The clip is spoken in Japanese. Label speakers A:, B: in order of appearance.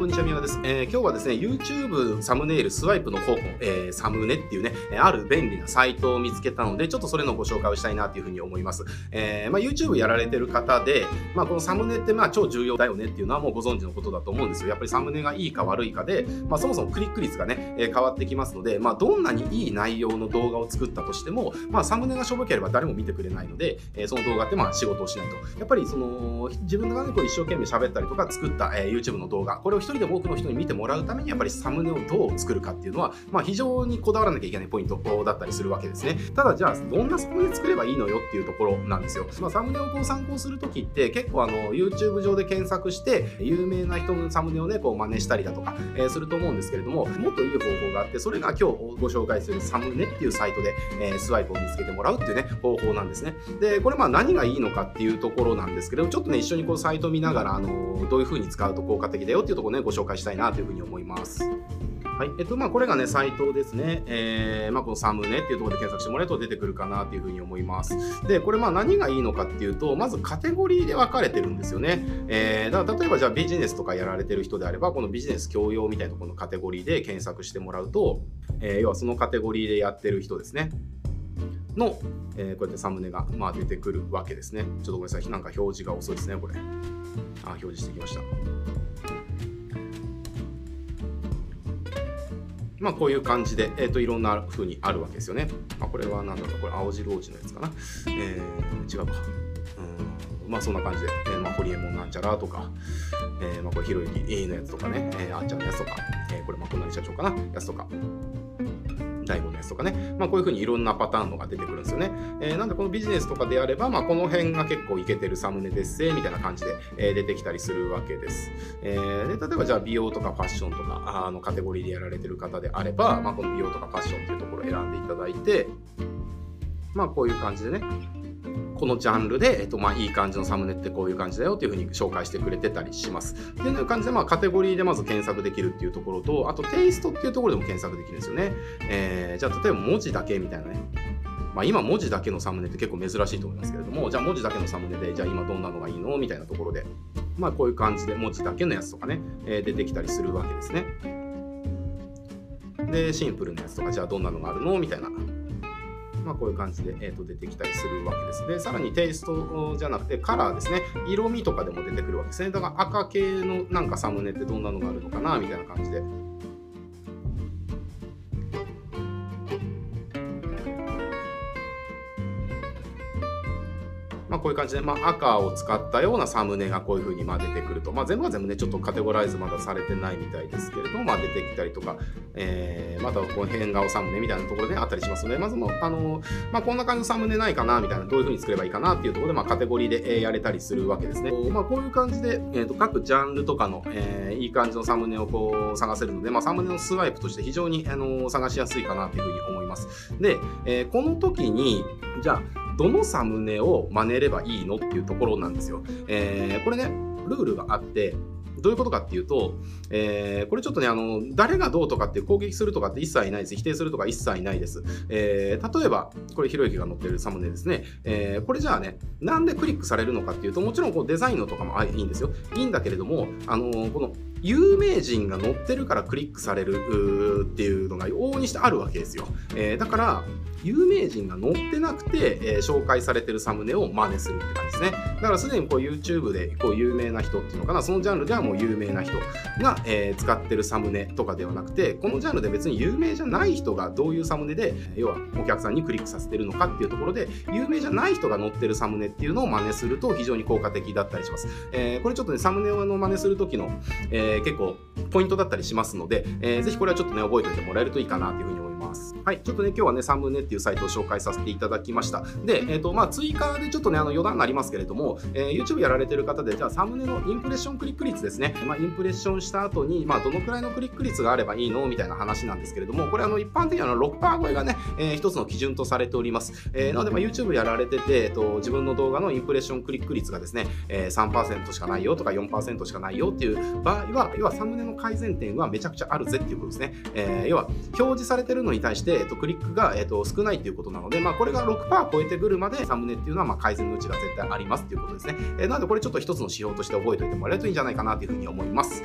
A: こんにちは、宮です。えー、今日はですね、YouTube サムネイルスワイプの方法、えー、サムネっていうね、ある便利なサイトを見つけたので、ちょっとそれのご紹介をしたいなというふうに思います。えー、まあ、YouTube やられてる方で、まあ、このサムネってまあ超重要だよねっていうのはもうご存知のことだと思うんですよ。やっぱりサムネがいいか悪いかで、まあ、そもそもクリック率がね、え変わってきますので、まあ、どんなにいい内容の動画を作ったとしても、まあ、サムネがしょぼければ誰も見てくれないので、えその動画ってまあ仕事をしないと。やっぱりその、自分がね、こう一生懸命喋ったりとか作った、え YouTube の動画、これを一人でも多くの人に見てもらうためにやっぱりサムネをどう作るかっていうのは、まあ、非常にこだわらなきゃいけないポイントだったりするわけですね。ただじゃあどんなサムネ作ればいいのよっていうところなんですよ。まあ、サムネをこう参考するときって結構あの YouTube 上で検索して有名な人のサムネをねこう真似したりだとか、えー、すると思うんですけれどももっといい方法があってそれが今日ご紹介するサムネっていうサイトで、えー、スワイプを見つけてもらうっていうね方法なんですね。でこれまあ何がいいのかっていうところなんですけどちょっとね一緒にこうサイト見ながらあのどういう風に使うと効果的だよっていうところねご紹介したいなというふうに思います。はい。えっと、まあ、これがね、サイトですね。えー、まあ、このサムネっていうところで検索してもらえると出てくるかなっていうふうに思います。で、これ、まあ、何がいいのかっていうと、まずカテゴリーで分かれてるんですよね。えー、だから例えば、じゃあビジネスとかやられてる人であれば、このビジネス教養みたいなところのカテゴリーで検索してもらうと、えー、要はそのカテゴリーでやってる人ですね。の、えー、こうやってサムネが、まあ、出てくるわけですね。ちょっとごめんなさい。なんか表示が遅いですね、これ。あ、表示してきました。まあ、こういう感じで、えー、といろんな風にあるわけですよね。まあ、これは何だろうこれ青白王子のやつかな。えー、違うか。うんまあそんな感じで、えー、まあ、ホリエモンなんちゃらとか、えー、まあこれひろゆきのやつとかね、えー、あんちゃんのやつとか、えー、これまあこんなに社長かな、やつとか、たいものですとかね、まあ、こういうふうにいろんなパターンのが出てくるんですよね。えー、なんでこのビジネスとかであれば、まあ、この辺が結構いけてるサムネですせみたいな感じで、えー、出てきたりするわけです。えー、で例えばじゃあ美容とかファッションとかあのカテゴリーでやられてる方であれば、まあ、この美容とかファッションっていうところを選んでいただいて、まあこういう感じでね、このジャンルで、えっと、まあ、いい感じのサムネってこういう感じだよっていうふうに紹介してくれてたりします。っていう感じで、まあ、カテゴリーでまず検索できるっていうところと、あとテイストっていうところでも検索できるんですよね。えー、じゃあ、例えば文字だけみたいなね。まあ、今文字だけのサムネって結構珍しいと思いますけれども、じゃあ文字だけのサムネで、じゃあ今どんなのがいいのみたいなところで、まあこういう感じで文字だけのやつとかね、えー、出てきたりするわけですね。で、シンプルなやつとか、じゃあどんなのがあるのみたいなまあ、こういう感じで、えー、と出てきたりするわけです。で、さらにテイストじゃなくてカラーですね。色味とかでも出てくるわけですね。だから赤系のなんかサムネってどんなのがあるのかなみたいな感じで。こういう感じで、まあ、赤を使ったようなサムネがこういう風にまあ出てくると、まあ、全部は全部ねちょっとカテゴライズまだされてないみたいですけれども、まあ、出てきたりとか、えー、またこう変顔サムネみたいなところで、あったりしますのでまずもあの、まあ、こんな感じのサムネないかなみたいなどういう風に作ればいいかなっていうところで、まあ、カテゴリーでやれたりするわけですね、まあ、こういう感じで、えー、と各ジャンルとかの、えー、いい感じのサムネをこう探せるので、まあ、サムネのスワイプとして非常にあの探しやすいかなというふうに思います。で、えー、この時にじゃあどのサムネを真似ればいいのっていうところなんですよ。えー、これね、ルールがあって、どういうことかっていうと、えー、これちょっとね、あの、誰がどうとかって攻撃するとかって一切ないです。否定するとか一切ないです。えー、例えば、これ、ひろゆきが載ってるサムネですね。えー、これじゃあね、なんでクリックされるのかっていうと、もちろんこうデザインのとかもいいんですよ。いいんだけれども、あのこの有名人が載ってるからクリックされるっていうのが往々にしてあるわけですよ。えー、だから、有名人が載ってなくて、えー、紹介されてるサムネを真似するって感じですね。だからすでにこう YouTube でこう有名な人っていうのかな、そのジャンルではもう有名な人が、えー、使ってるサムネとかではなくて、このジャンルで別に有名じゃない人がどういうサムネで、要はお客さんにクリックさせてるのかっていうところで、有名じゃない人が載ってるサムネっていうのを真似すると非常に効果的だったりします。えー、これちょっとね、サムネを真似するときの、え、結構ポイントだったりしますので、えー、ぜひこれはちょっとね、覚えておいてもらえるといいかなというふうに思います。はい、ちょっとね、今日はね、サムネっていうサイトを紹介させていただきました。で、えっ、ー、と、まあ、追加でちょっとね、あの余談になりますけれども、えー、YouTube やられてる方で、じゃあサムネのインプレッションクリック率ですね。まあ、インプレッションした後に、まあ、どのくらいのクリック率があればいいの？みたいな話なんですけれども、これ、あの、一般的には6%超えがね、えー、一つの基準とされております。えー、なので、まあ、YouTube やられてて、えっ、ー、と、自分の動画のインプレッションクリック率がですね、えー、3%しかないよとか4%しかないよっていう場合は、要はサムネの改善点はめちゃくちゃあるぜっていうことですね。えー、要は、表示されてるのに対して、えっ、と、クリックが、えーと、少ないということなので、まあ、これが6%超えてくるまでサムネっていうのはまあ改善のうちが絶対ありますということですね。えー、なのでこれちょっと一つの指標として覚えておいてもらえるといいんじゃないかなというふうに思います。